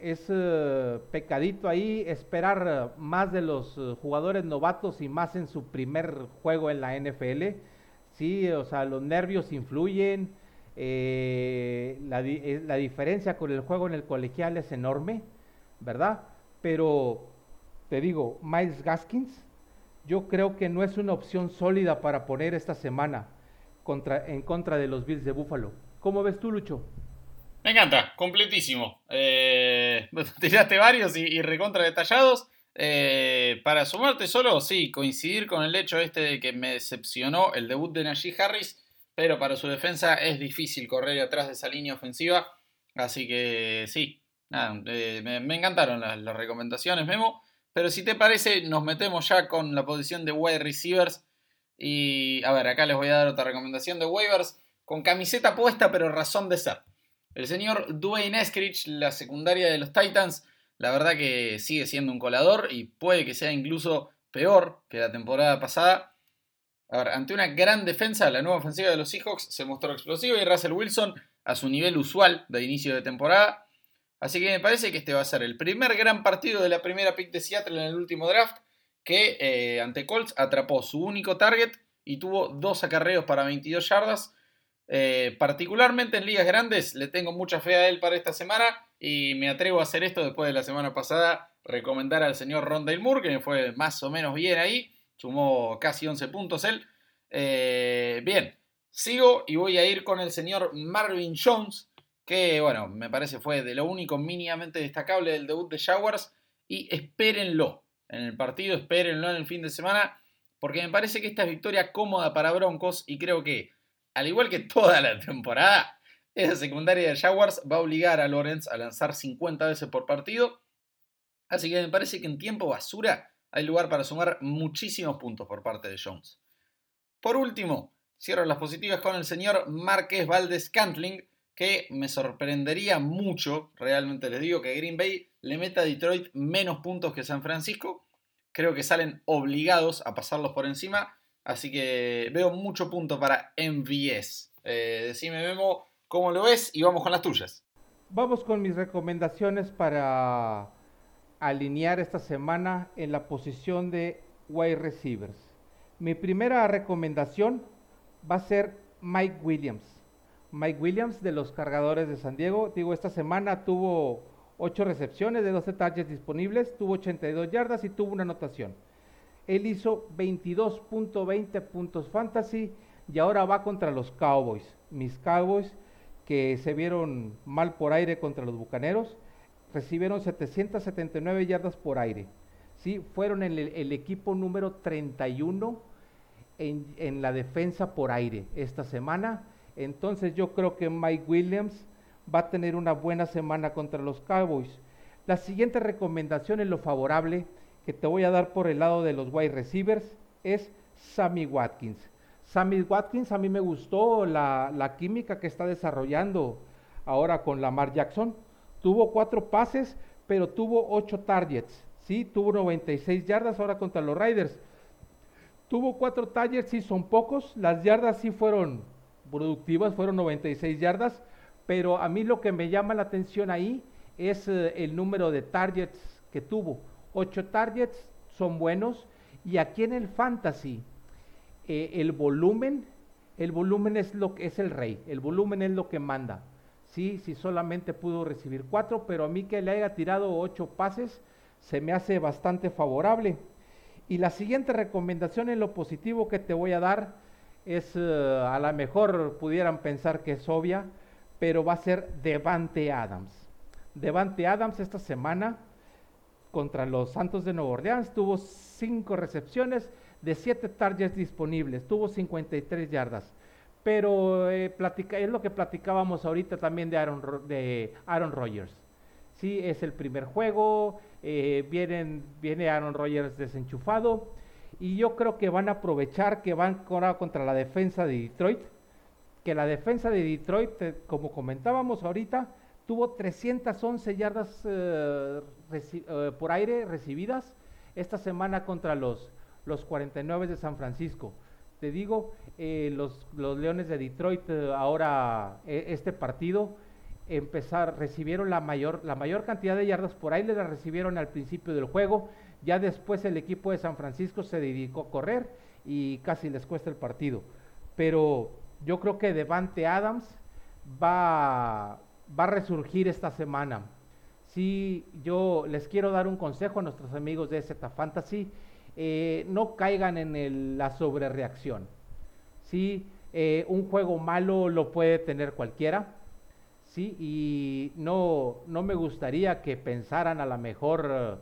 es eh, pecadito ahí esperar más de los jugadores novatos y más en su primer juego en la NFL. Sí, o sea, los nervios influyen, eh, la, eh, la, diferencia con el juego en el colegial es enorme, ¿verdad? Pero te digo, Miles Gaskins, yo creo que no es una opción sólida para poner esta semana en contra de los Bills de Buffalo. ¿Cómo ves tú, Lucho? Me encanta, completísimo. Eh, tiraste varios y, recontra detallados. Eh, para sumarte solo, sí, coincidir con el hecho este de que me decepcionó el debut de Najee Harris pero para su defensa es difícil correr atrás de esa línea ofensiva. Así que sí, eh, me, encantaron las, recomendaciones, Memo. Pero si te parece, nos metemos ya con la posición de wide receivers. Y a ver, acá les voy a dar otra recomendación de waivers con camiseta puesta, pero razón de ser. El señor Dwayne Eskridge, la secundaria de los Titans, la verdad que sigue siendo un colador y puede que sea incluso peor que la temporada pasada. A ver, ante una gran defensa, la nueva ofensiva de los Seahawks se mostró explosiva y Russell Wilson a su nivel usual de inicio de temporada. Así que me parece que este va a ser el primer gran partido de la primera pick de Seattle en el último draft, que eh, ante Colts atrapó su único target y tuvo dos acarreos para 22 yardas. Eh, particularmente en ligas grandes, le tengo mucha fe a él para esta semana y me atrevo a hacer esto después de la semana pasada, recomendar al señor Rondale Moore, que fue más o menos bien ahí. Sumó casi 11 puntos él. Eh, bien, sigo y voy a ir con el señor Marvin Jones, que bueno, me parece fue de lo único mínimamente destacable del debut de Jaguars. Y espérenlo en el partido, espérenlo en el fin de semana, porque me parece que esta es victoria cómoda para Broncos y creo que, al igual que toda la temporada, esa secundaria de Jaguars va a obligar a Lawrence a lanzar 50 veces por partido. Así que me parece que en tiempo basura hay lugar para sumar muchísimos puntos por parte de Jones. Por último, cierro las positivas con el señor Márquez Valdez Cantling, que me sorprendería mucho, realmente les digo, que Green Bay le meta a Detroit menos puntos que San Francisco. Creo que salen obligados a pasarlos por encima, así que veo mucho punto para MVS. Eh, decime, Memo, cómo lo ves y vamos con las tuyas. Vamos con mis recomendaciones para alinear esta semana en la posición de wide receivers. Mi primera recomendación va a ser Mike Williams. Mike Williams de los cargadores de San Diego. Digo, esta semana tuvo 8 recepciones de 12 targets disponibles, tuvo 82 yardas y tuvo una anotación. Él hizo 22.20 puntos fantasy y ahora va contra los Cowboys. Mis Cowboys que se vieron mal por aire contra los Bucaneros recibieron 779 yardas por aire. ¿sí? Fueron el, el equipo número 31 en, en, la defensa por aire esta semana. Entonces yo creo que Mike Williams va a tener una buena semana contra los Cowboys. La siguiente recomendación en lo favorable que te voy a dar por el lado de los wide receivers es Sammy Watkins. Sammy Watkins a mí me gustó la, la química que está desarrollando ahora con Lamar Jackson. Tuvo cuatro pases, pero tuvo ocho targets. Sí, tuvo 96 yardas ahora contra los Riders. Tuvo cuatro targets, sí, son pocos. Las yardas sí fueron productivas, fueron 96 yardas. Pero a mí lo que me llama la atención ahí es eh, el número de targets que tuvo. Ocho targets son buenos. Y aquí en el fantasy, eh, el volumen, el volumen es lo que es el rey. El volumen es lo que manda. Sí, sí solamente pudo recibir cuatro, pero a mí que le haya tirado ocho pases, se me hace bastante favorable. Y la siguiente recomendación en lo positivo que te voy a dar es, eh, a lo mejor pudieran pensar que es obvia, pero va a ser Devante Adams. Devante Adams esta semana contra los Santos de Nueva Orleans tuvo cinco recepciones de siete targets disponibles, tuvo 53 yardas. Pero eh, es lo que platicábamos ahorita también de Aaron, de Aaron Rodgers. Sí, es el primer juego, eh, vienen, viene Aaron Rodgers desenchufado y yo creo que van a aprovechar que van contra la defensa de Detroit, que la defensa de Detroit, eh, como comentábamos ahorita, tuvo 311 yardas eh, por aire recibidas esta semana contra los, los 49 de San Francisco. Te digo, los, los, Leones de Detroit ahora este partido empezar, recibieron la mayor, la mayor cantidad de yardas por ahí, la recibieron al principio del juego, ya después el equipo de San Francisco se dedicó a correr y casi les cuesta el partido. Pero yo creo que Devante Adams va, va a resurgir esta semana. Si yo les quiero dar un consejo a nuestros amigos de Z Fantasy, eh, no caigan en la sobrereacción. Si eh, un juego malo lo puede tener cualquiera, ¿sí? Y no, no me gustaría que pensaran a lo mejor eh,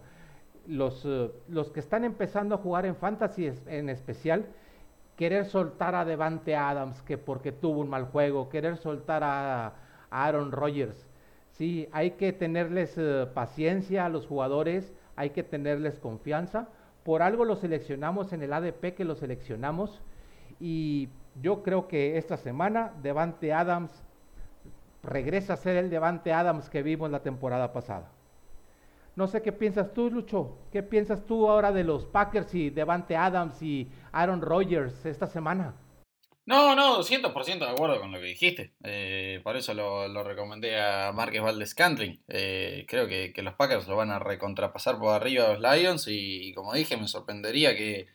los, eh, los que están empezando a jugar en fantasy en especial, querer soltar a Devante Adams que porque tuvo un mal juego, querer soltar a, Aaron Rodgers. Sí, hay que tenerles eh, paciencia a los jugadores, hay que tenerles confianza. Por algo lo seleccionamos en el ADP que lo seleccionamos y yo creo que esta semana Devante Adams regresa a ser el Devante Adams que vimos la temporada pasada. No sé qué piensas tú, Lucho. ¿Qué piensas tú ahora de los Packers y Devante Adams y Aaron Rodgers esta semana? No, no, 100% de acuerdo con lo que dijiste. Eh, por eso lo, recomendé a Márquez Valdez Cantling. Eh, creo que, los Packers lo van a recontrapasar por arriba de los Lions y, como dije, me sorprendería que,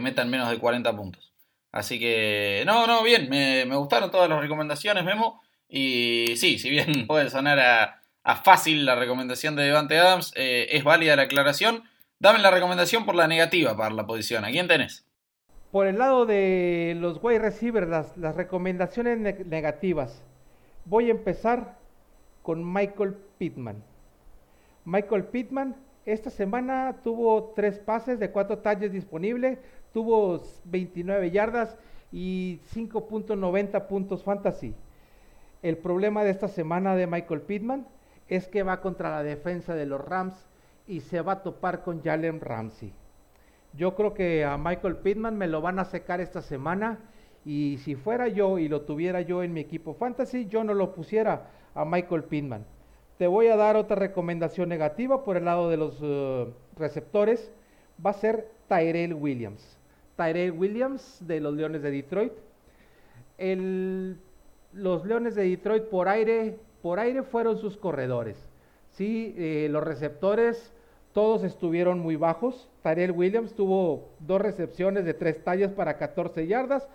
metan menos de 40 puntos. Así que, no, no, bien, me, me gustaron todas las recomendaciones, Memo. Y sí, si bien puede sonar a, fácil la recomendación de Devante Adams, eh, es válida la aclaración. Dame la recomendación por la negativa para la posición. ¿A quién tenés? Por el lado de los wide receivers, las, recomendaciones negativas. Voy a empezar con Michael Pittman. Michael Pittman esta semana tuvo tres pases de cuatro talles disponibles, tuvo 29 yardas y 5.90 puntos fantasy. El problema de esta semana de Michael Pittman es que va contra la defensa de los Rams y se va a topar con Jalen Ramsey. Yo creo que a Michael Pittman me lo van a secar esta semana y si fuera yo y lo tuviera yo en mi equipo fantasy, yo no lo pusiera a Michael Pittman. Te voy a dar otra recomendación negativa por el lado de los uh, receptores. Va a ser Tyrell Williams. Tyrell Williams de los Leones de Detroit. Los Leones de Detroit por aire, por aire fueron sus corredores. Sí, eh, los receptores todos estuvieron muy bajos. Tyrell Williams tuvo dos recepciones de tres tallas para 14 yardas.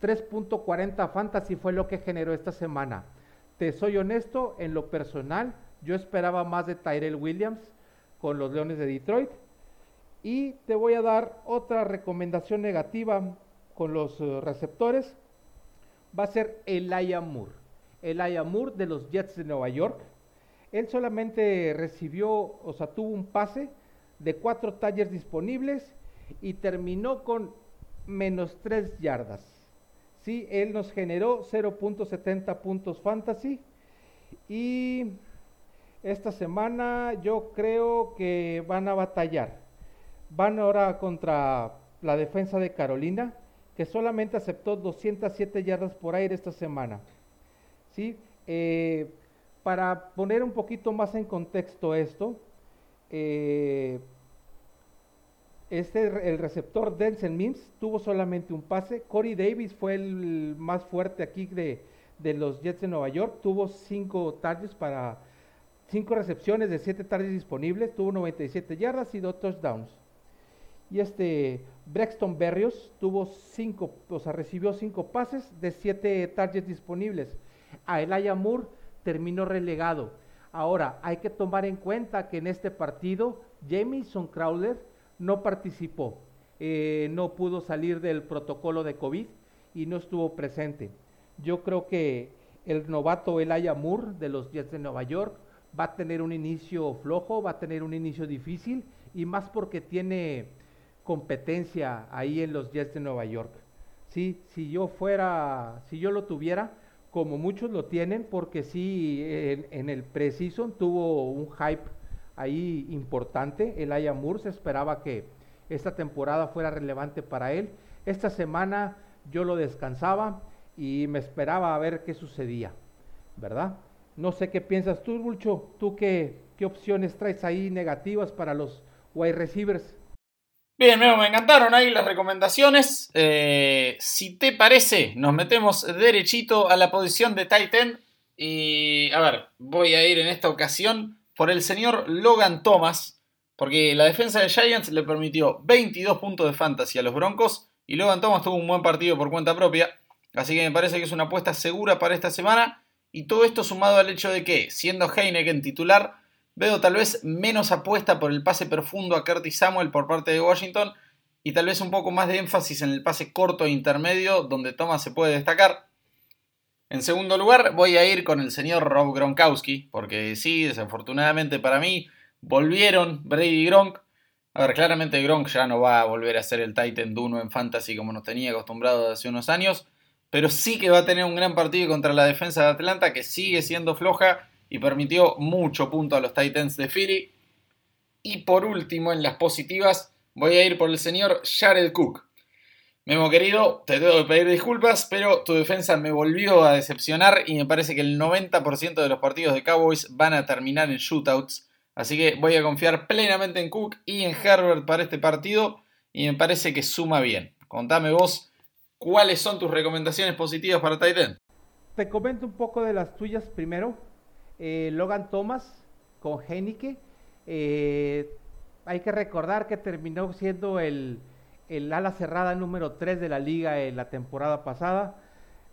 3.40 fantasy fue lo que generó esta semana. Te soy honesto, en lo personal, yo esperaba más de Tyrell Williams con los Leones de Detroit. Y te voy a dar otra recomendación negativa con los eh, receptores va a ser Elijah Moore. Elijah Moore de los Jets de Nueva York. Él solamente recibió, o sea, tuvo un pase de cuatro talleres disponibles y terminó con menos tres yardas. Sí, él nos generó 0.70 puntos fantasy y esta semana yo creo que van a batallar. Van ahora contra la defensa de Carolina que solamente aceptó 207 yardas por aire esta semana. ¿Sí? Eh, para poner un poquito más en contexto esto, eh, este, el receptor Denzel Mims tuvo solamente un pase. Corey Davis fue el más fuerte aquí de, de los Jets de Nueva York. Tuvo cinco targets para cinco recepciones de siete targets disponibles. Tuvo 97 yardas y dos touchdowns. Y este Brexton Berrios tuvo cinco, o sea, recibió cinco pases de siete targets disponibles. A Elijah Moore terminó relegado. Ahora, hay que tomar en cuenta que en este partido Jamison Crowder no participó, eh, no pudo salir del protocolo de COVID y no estuvo presente. Yo creo que el novato Elijah Moore de los Jets de Nueva York va a tener un inicio flojo, va a tener un inicio difícil y más porque tiene competencia ahí en los Jets de Nueva York. Sí, si yo fuera, si yo lo tuviera, como muchos lo tienen, porque sí, en, el precision tuvo un hype ahí importante. El Moore se esperaba que esta temporada fuera relevante para él. Esta semana yo lo descansaba y me esperaba a ver qué sucedía, ¿verdad? No sé qué piensas tú, Bulcho. ¿Tú qué, qué opciones traes ahí negativas para los wide receivers? Bien, me encantaron ahí las recomendaciones. Eh, si te parece, nos metemos derechito a la posición de Titan. Y a ver, voy a ir en esta ocasión por el señor Logan Thomas. Porque la defensa de Giants le permitió 22 puntos de fantasy a los Broncos. Y Logan Thomas tuvo un buen partido por cuenta propia. Así que me parece que es una apuesta segura para esta semana. Y todo esto sumado al hecho de que, siendo Heineken titular, Veo tal vez menos apuesta por el pase profundo a Curtis Samuel por parte de Washington y tal vez un poco más de énfasis en el pase corto e intermedio donde Thomas se puede destacar. En segundo lugar voy a ir con el señor Rob Gronkowski porque sí, desafortunadamente para mí volvieron Brady y Gronk. A ver, claramente Gronk ya no va a volver a ser el Titan 1 en Fantasy como nos tenía acostumbrado hace unos años, pero sí que va a tener un gran partido contra la defensa de Atlanta que sigue siendo floja y permitió mucho punto a los Titans de Philly. Y por último, en las positivas, voy a ir por el señor Jared Cook. Memo querido, te debo pedir disculpas, pero tu defensa me volvió a decepcionar y me parece que el 90% de los partidos de Cowboys van a terminar en shootouts. Así que voy a confiar plenamente en Cook y en Herbert para este partido y me parece que suma bien. Contame vos cuáles son tus recomendaciones positivas para Titan. Te comento un poco de las tuyas primero. Eh, Logan Thomas con Heineke. Eh, hay que recordar que terminó siendo el, ala cerrada número 3 de la liga en la temporada pasada.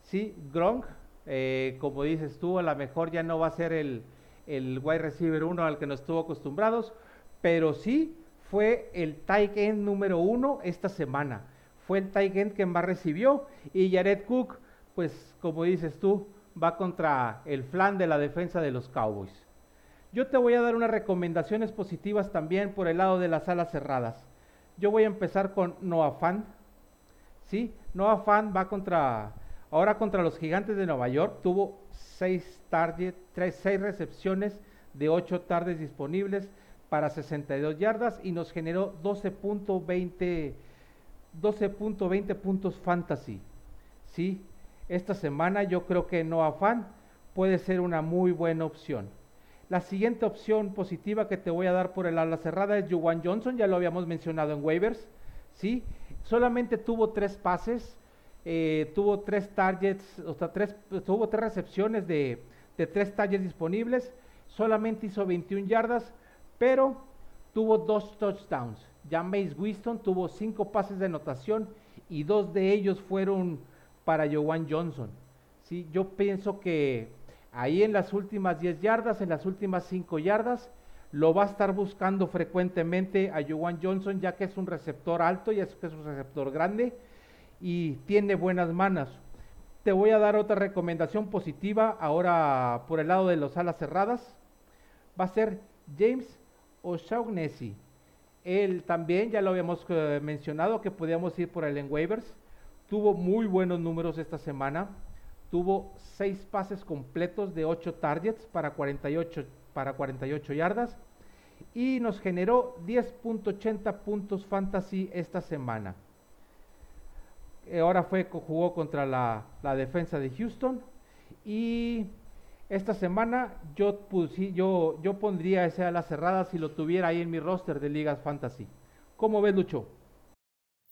Sí, Gronk, eh, como dices tú, a lo mejor ya no va a ser el, el wide receiver 1 al que nos estuvo acostumbrados, pero sí fue el tight end número 1 esta semana. Fue el tight end que más recibió y Jared Cook, pues como dices tú, va contra el flan de la defensa de los Cowboys. Yo te voy a dar unas recomendaciones positivas también por el lado de las alas cerradas. Yo voy a empezar con Noah Fan. ¿Sí? Noah Fan va contra, ahora contra los gigantes de Nueva York. Tuvo 6 targets, 6 recepciones de 8 tardes disponibles para 62 yardas y nos generó 12.20 12.20 puntos fantasy. ¿Sí? Esta semana, yo creo que no afán puede ser una muy buena opción. La siguiente opción positiva que te voy a dar por el ala cerrada es Juwan Johnson, ya lo habíamos mencionado en waivers, ¿sí? Solamente tuvo tres pases, eh, tuvo tres targets, o sea, tres, tuvo tres recepciones de, de tres targets disponibles, solamente hizo 21 yardas, pero tuvo dos touchdowns. James Winston tuvo cinco pases de anotación y dos de ellos fueron para Joan Johnson. ¿sí? Yo pienso que ahí en las últimas 10 yardas, en las últimas 5 yardas, lo va a estar buscando frecuentemente a Joan Johnson, ya que es un receptor alto, ya que es un receptor grande y tiene buenas manos. Te voy a dar otra recomendación positiva ahora por el lado de los alas cerradas. Va a ser James O'Shaughnessy. Él también, ya lo habíamos eh, mencionado, que podíamos ir por el en waivers. Tuvo muy buenos números esta semana. Tuvo seis pases completos de 8 targets para 48, para 48 yardas. Y nos generó 10.80 puntos fantasy esta semana. ahora fue, jugó contra la, defensa de Houston. Y esta semana yo, yo, yo pondría ese a la cerrada si lo tuviera ahí en mi roster de Ligas Fantasy. ¿Cómo ves, Lucho?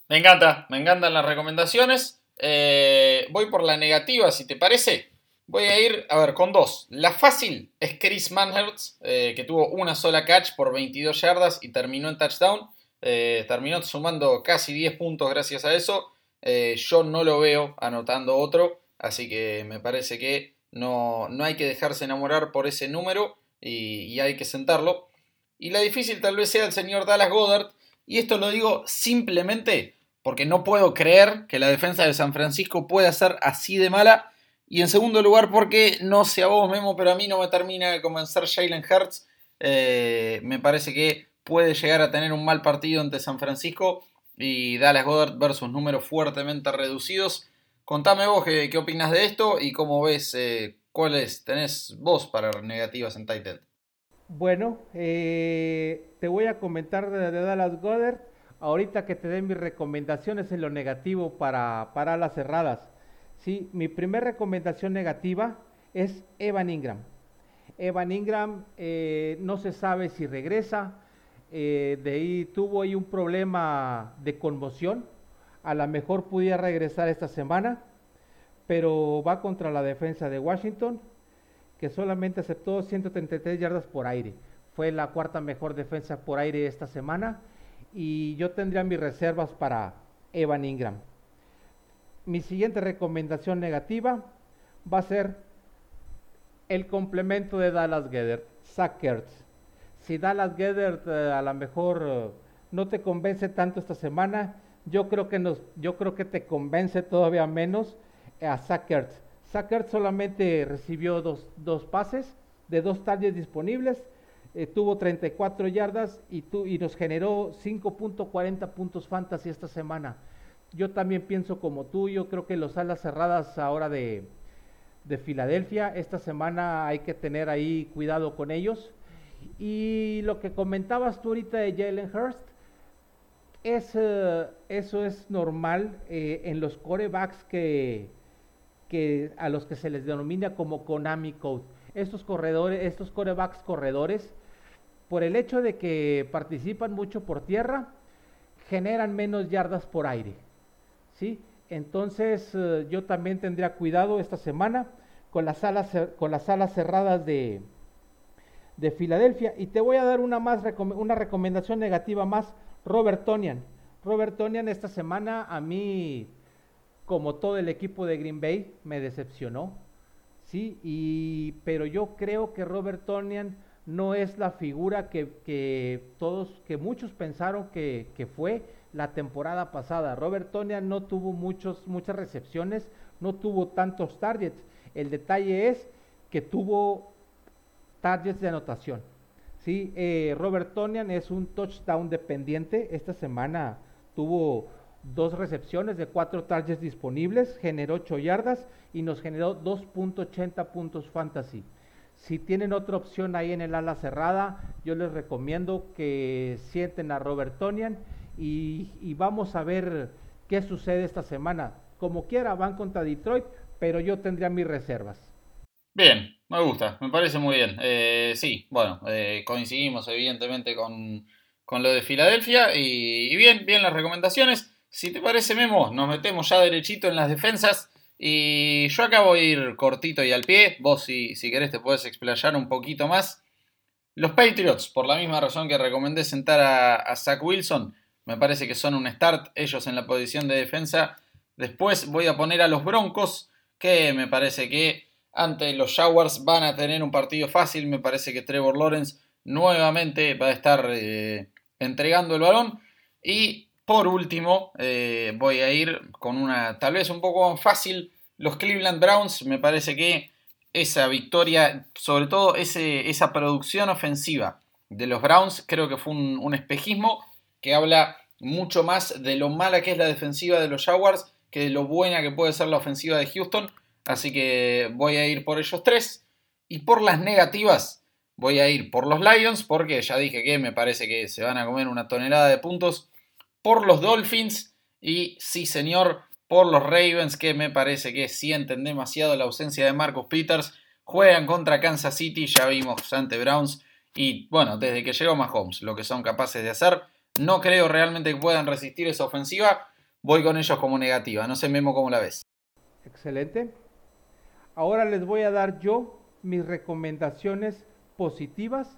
Me encanta, me encantan las recomendaciones. Eh, voy por la negativa, si te parece. Voy a ir, a ver, con dos. La fácil es Chris Manhertz, eh, que tuvo una sola catch por 22 yardas y terminó en touchdown. Eh, terminó sumando casi 10 puntos gracias a eso. yo no lo veo anotando otro, así que me parece que no, no hay que dejarse enamorar por ese número y, y, hay que sentarlo. Y la difícil tal vez sea el señor Dallas Goddard, y esto lo digo simplemente porque no puedo creer que la defensa de San Francisco pueda ser así de mala. Y en segundo lugar, porque no sé a vos, Memo, pero a mí no me termina de convencer Jalen Hurts. Eh, me parece que puede llegar a tener un mal partido ante San Francisco y Dallas Goddard versus números fuertemente reducidos. Contame vos qué, opinas de esto y cómo ves eh, cuáles tenés vos para negativas en Titan. Bueno, eh, te voy a comentar de, de Dallas Goddard ahorita que te den mis recomendaciones en lo negativo para, para las cerradas. ¿sí? Mi primera recomendación negativa es Evan Ingram. Evan Ingram eh, no se sabe si regresa, eh, de ahí tuvo ahí un problema de conmoción, a lo mejor pudiera regresar esta semana, pero va contra la defensa de Washington, que solamente aceptó 133 yardas por aire. Fue la cuarta mejor defensa por aire esta semana y yo tendría mis reservas para Evan Ingram. Mi siguiente recomendación negativa va a ser el complemento de Dallas Gedert, Sackers. Si Dallas Gedert eh, a lo mejor eh, no te convence tanto esta semana, yo creo que, nos, yo creo que te convence todavía menos a Sackers. Sackers solamente recibió dos, dos pases de dos talles disponibles eh, tuvo 34 yardas y, y nos generó 5.40 puntos fantasy esta semana. Yo también pienso como tú, yo creo que los alas cerradas ahora de, de Filadelfia, esta semana hay que tener ahí cuidado con ellos. Y lo que comentabas tú ahorita de Jalen Hurst, es, eh, eso es normal eh, en los corebacks que, que a los que se les denomina como Konami Code. Estos corredores, estos corebacks corredores, por el hecho de que participan mucho por tierra, generan menos yardas por aire. ¿sí? Entonces eh, yo también tendría cuidado esta semana con las alas, con las cerradas de, de Filadelfia. Y te voy a dar una, más, una recomendación negativa más, Robert Tonian. Robert Tonian esta semana a mí, como todo el equipo de Green Bay, me decepcionó. Sí, y, pero yo creo que Robert Tonian no es la figura que, todos, que muchos pensaron que, fue la temporada pasada. Robert Tonia no tuvo muchos, muchas recepciones, no tuvo tantos targets. El detalle es que tuvo targets de anotación. ¿sí? Eh, Robert Tonian es un touchdown dependiente. Esta semana tuvo dos recepciones de cuatro targets disponibles, generó ocho yardas y nos generó 2.80 puntos fantasy. Si tienen otra opción ahí en el ala cerrada, yo les recomiendo que sienten a Robert Tonian y, vamos a ver qué sucede esta semana. Como quiera, van contra Detroit, pero yo tendría mis reservas. Bien, me gusta, me parece muy bien. Eh, sí, bueno, eh, coincidimos evidentemente con, lo de Filadelfia y, y, bien, bien las recomendaciones. Si te parece, Memo, nos metemos ya derechito en las defensas. Y yo acá voy a ir cortito y al pie. Vos, si, si querés, te puedes explayar un poquito más. Los Patriots, por la misma razón que recomendé sentar a, Zach Wilson, me parece que son un start, ellos en la posición de defensa. Después voy a poner a los Broncos, que me parece que ante los Jaguars van a tener un partido fácil. Me parece que Trevor Lawrence nuevamente va a estar eh, entregando el balón. Y por último, eh, voy a ir con una tal vez un poco fácil. Los Cleveland Browns, me parece que esa victoria, sobre todo ese, esa producción ofensiva de los Browns, creo que fue un, espejismo que habla mucho más de lo mala que es la defensiva de los Jaguars que de lo buena que puede ser la ofensiva de Houston. Así que voy a ir por ellos tres. Y por las negativas, voy a ir por los Lions, porque ya dije que me parece que se van a comer una tonelada de puntos por los Dolphins y sí señor, por los Ravens, que me parece que sienten demasiado la ausencia de Marcus Peters. Juegan contra Kansas City, ya vimos ante Browns. Y bueno, desde que llegó Mahomes, lo que son capaces de hacer. No creo realmente que puedan resistir esa ofensiva. Voy con ellos como negativa. No sé, Memo, cómo la ves. Excelente. Ahora les voy a dar yo mis recomendaciones positivas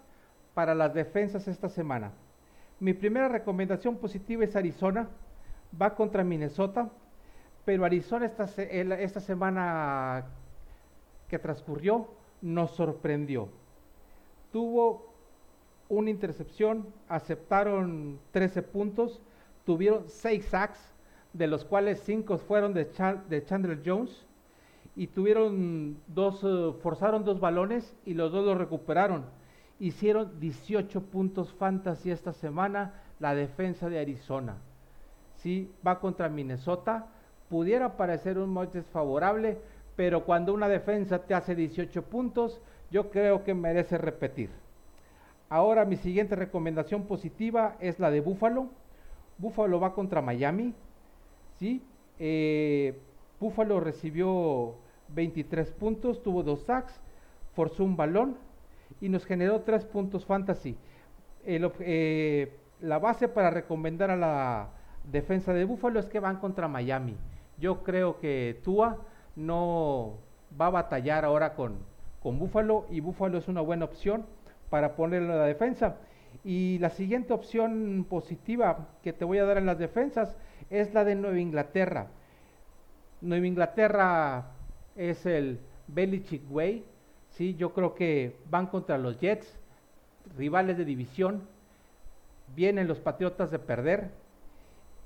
para las defensas esta semana. Mi primera recomendación positiva es Arizona. Va contra Minnesota. Pero Arizona esta, esta semana que transcurrió nos sorprendió. Tuvo una intercepción, aceptaron 13 puntos, tuvieron 6 sacks, de los cuales 5 fueron de, de, Chandler Jones, y tuvieron dos, eh, forzaron dos balones y los dos los recuperaron. Hicieron 18 puntos fantasy esta semana la defensa de Arizona. Sí, va contra Minnesota. Pudiera parecer un match desfavorable, pero cuando una defensa te hace 18 puntos, yo creo que merece repetir. Ahora mi siguiente recomendación positiva es la de Buffalo. Buffalo va contra Miami. ¿sí? Eh, Buffalo recibió 23 puntos, tuvo dos sacks, forzó un balón y nos generó 3 puntos fantasy. Eh, la base para recomendar a la defensa de Buffalo es que van contra Miami. Yo creo que Tua no va a batallar ahora con, con Buffalo y Buffalo es una buena opción para ponerlo en la defensa. Y la siguiente opción positiva que te voy a dar en las defensas es la de Nueva Inglaterra. Nueva Inglaterra es el Belichick Way. ¿Sí? Yo creo que van contra los Jets, rivales de división. Vienen los Patriotas de perder.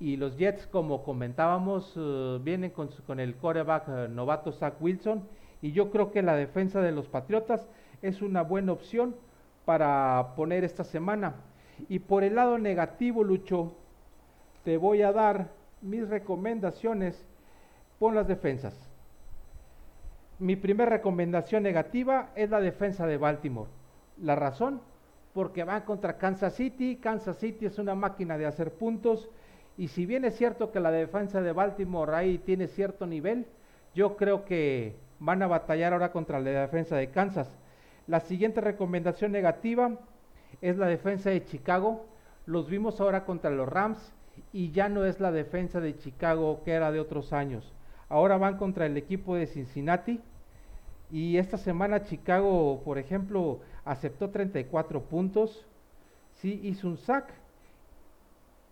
Y los Jets, como comentábamos, eh, vienen con, el coreback eh, novato Zach Wilson. Y yo creo que la defensa de los Patriotas es una buena opción para poner esta semana. Y por el lado negativo, Lucho, te voy a dar mis recomendaciones por las defensas. Mi primera recomendación negativa es la defensa de Baltimore. La razón, porque van contra Kansas City. Kansas City es una máquina de hacer puntos. Y si bien es cierto que la defensa de Baltimore ahí tiene cierto nivel, yo creo que van a batallar ahora contra la defensa de Kansas. La siguiente recomendación negativa es la defensa de Chicago. Los vimos ahora contra los Rams y ya no es la defensa de Chicago que era de otros años. Ahora van contra el equipo de Cincinnati y esta semana Chicago, por ejemplo, aceptó 34 puntos, sí hizo un sack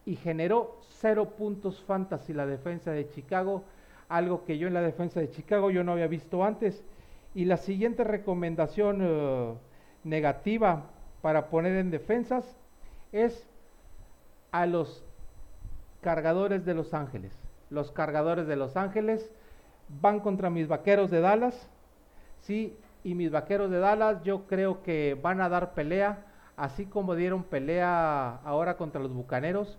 y generó 0 puntos fantasy la defensa de Chicago, algo que yo en la defensa de Chicago yo no había visto antes y la siguiente recomendación eh, negativa para poner en defensas es a los cargadores de Los Ángeles. Los cargadores de Los Ángeles van contra mis vaqueros de Dallas. Sí, y mis vaqueros de Dallas yo creo que van a dar pelea, así como dieron pelea ahora contra los Bucaneros.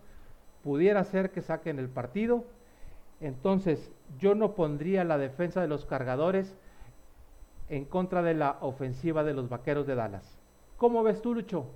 Pudiera ser que saquen el partido. Entonces, yo no pondría la defensa de los cargadores en contra de la ofensiva de los Vaqueros de Dallas. ¿Cómo ves tú, Lucho?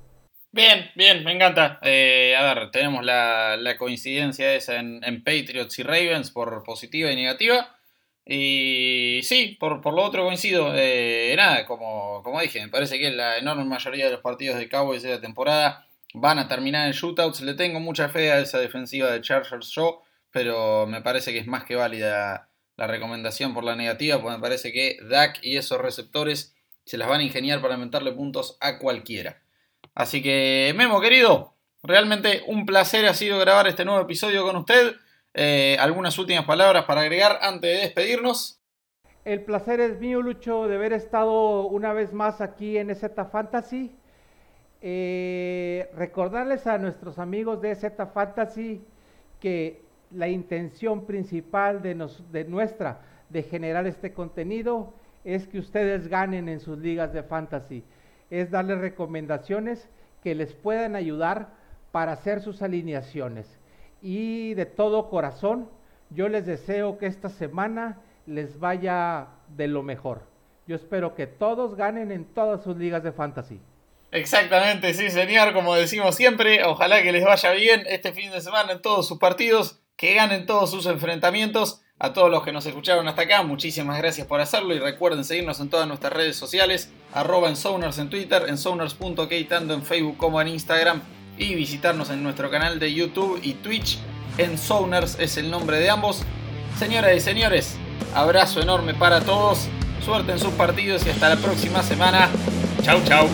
Bien, bien, me encanta. Eh, a ver, tenemos la, coincidencia esa en, Patriots y Ravens por positiva y negativa. Y sí, por, lo otro coincido. Eh, nada, como, como dije, me parece que la enorme mayoría de los partidos de Cowboys de la temporada van a terminar en shootouts. Le tengo mucha fe a esa defensiva de Chargers Show, pero me parece que es más que válida la recomendación por la negativa, porque me parece que Dak y esos receptores se las van a ingeniar para aumentarle puntos a cualquiera. Así que, Memo, querido, realmente un placer ha sido grabar este nuevo episodio con usted. Eh, ¿Algunas últimas palabras para agregar antes de despedirnos? El placer es mío, Lucho, de haber estado una vez más aquí en Z Fantasy. Eh, recordarles a nuestros amigos de Z Fantasy que la intención principal de, de nuestra de generar este contenido es que ustedes ganen en sus ligas de fantasy, es darles recomendaciones que les puedan ayudar para hacer sus alineaciones. Y de todo corazón, yo les deseo que esta semana les vaya de lo mejor. Yo espero que todos ganen en todas sus ligas de fantasy. Exactamente, sí señor, como decimos siempre, ojalá que les vaya bien este fin de semana en todos sus partidos que ganen todos sus enfrentamientos. A todos los que nos escucharon hasta acá, muchísimas gracias por hacerlo y recuerden seguirnos en todas nuestras redes sociales, arroba en en Twitter, en tanto en Facebook como en Instagram y visitarnos en nuestro canal de YouTube y Twitch. En es el nombre de ambos. Señoras y señores, abrazo enorme para todos, suerte en sus partidos y hasta la próxima semana. Chau chau.